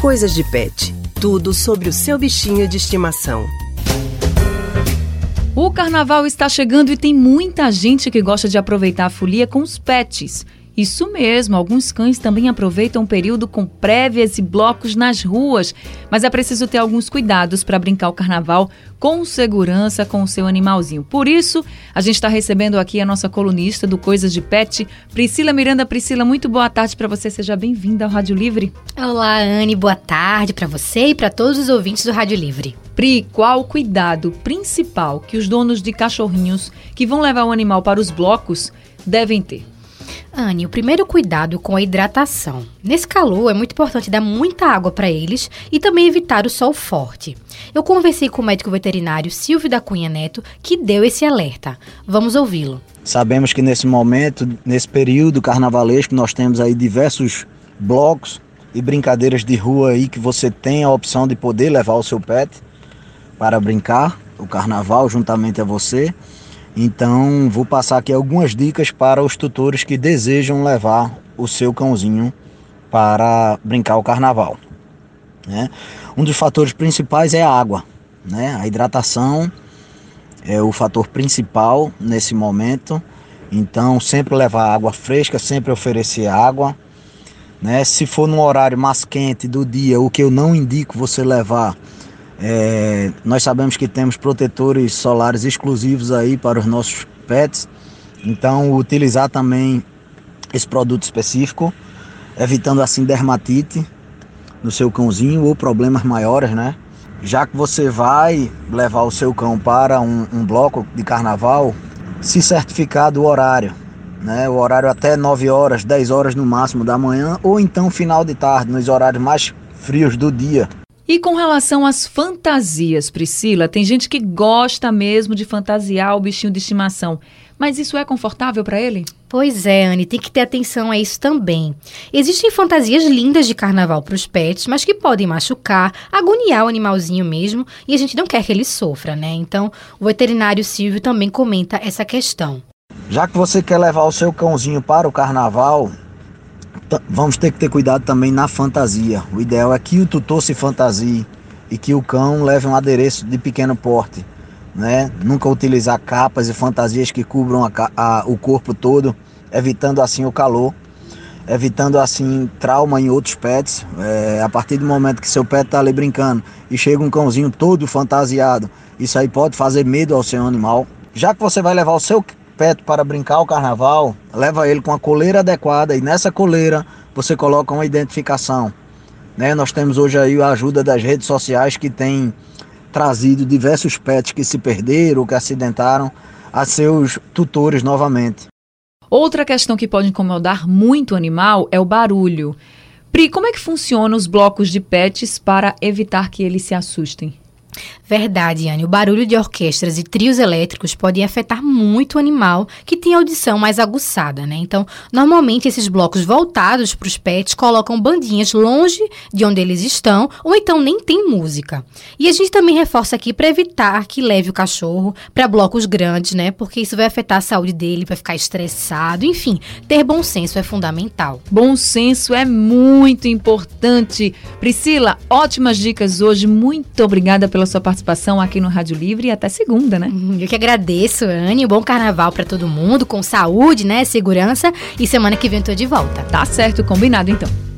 Coisas de Pet. Tudo sobre o seu bichinho de estimação. O carnaval está chegando e tem muita gente que gosta de aproveitar a folia com os pets. Isso mesmo, alguns cães também aproveitam o período com prévias e blocos nas ruas, mas é preciso ter alguns cuidados para brincar o carnaval com segurança com o seu animalzinho. Por isso, a gente está recebendo aqui a nossa colunista do Coisas de Pet, Priscila Miranda. Priscila, muito boa tarde para você, seja bem-vinda ao Rádio Livre. Olá, Anne, boa tarde para você e para todos os ouvintes do Rádio Livre. Pri, qual o cuidado principal que os donos de cachorrinhos que vão levar o animal para os blocos devem ter? Anne, o primeiro cuidado com a hidratação. Nesse calor é muito importante dar muita água para eles e também evitar o sol forte. Eu conversei com o médico veterinário Silvio da Cunha Neto, que deu esse alerta. Vamos ouvi-lo. Sabemos que nesse momento, nesse período carnavalesco, nós temos aí diversos blocos e brincadeiras de rua aí que você tem a opção de poder levar o seu pet para brincar o carnaval juntamente a você. Então, vou passar aqui algumas dicas para os tutores que desejam levar o seu cãozinho para brincar o carnaval. Né? Um dos fatores principais é a água. Né? A hidratação é o fator principal nesse momento. Então, sempre levar água fresca, sempre oferecer água. Né? Se for num horário mais quente do dia, o que eu não indico você levar é, nós sabemos que temos protetores solares exclusivos aí para os nossos pets, então utilizar também esse produto específico, evitando assim dermatite no seu cãozinho ou problemas maiores, né? Já que você vai levar o seu cão para um, um bloco de carnaval, se certificar do horário, né? O horário até 9 horas, 10 horas no máximo da manhã, ou então final de tarde, nos horários mais frios do dia. E com relação às fantasias, Priscila, tem gente que gosta mesmo de fantasiar o bichinho de estimação. Mas isso é confortável para ele? Pois é, Anne, tem que ter atenção a isso também. Existem fantasias lindas de carnaval para os pets, mas que podem machucar, agoniar o animalzinho mesmo, e a gente não quer que ele sofra, né? Então, o veterinário Silvio também comenta essa questão. Já que você quer levar o seu cãozinho para o carnaval, vamos ter que ter cuidado também na fantasia. O ideal é que o tutor se fantasie e que o cão leve um adereço de pequeno porte. Né? Nunca utilizar capas e fantasias que cubram a, a, o corpo todo, evitando assim o calor, evitando assim trauma em outros pets. É, a partir do momento que seu pet está ali brincando e chega um cãozinho todo fantasiado, isso aí pode fazer medo ao seu animal. Já que você vai levar o seu para brincar o carnaval, leva ele com a coleira adequada e nessa coleira você coloca uma identificação. Né? Nós temos hoje aí a ajuda das redes sociais que tem trazido diversos pets que se perderam, que acidentaram, a seus tutores novamente. Outra questão que pode incomodar muito o animal é o barulho. Pri, como é que funcionam os blocos de pets para evitar que eles se assustem? Verdade, Anne. O barulho de orquestras e trios elétricos pode afetar muito o animal que tem audição mais aguçada, né? Então, normalmente esses blocos voltados para os pets colocam bandinhas longe de onde eles estão ou então nem tem música. E a gente também reforça aqui para evitar que leve o cachorro para blocos grandes, né? Porque isso vai afetar a saúde dele, vai ficar estressado. Enfim, ter bom senso é fundamental. Bom senso é muito importante. Priscila, ótimas dicas hoje. Muito obrigada pela sua participação aqui no Rádio Livre e até segunda, né? Uhum, eu que agradeço, Anne. Bom carnaval para todo mundo, com saúde, né? Segurança. E semana que vem eu tô de volta. Tá certo, combinado então.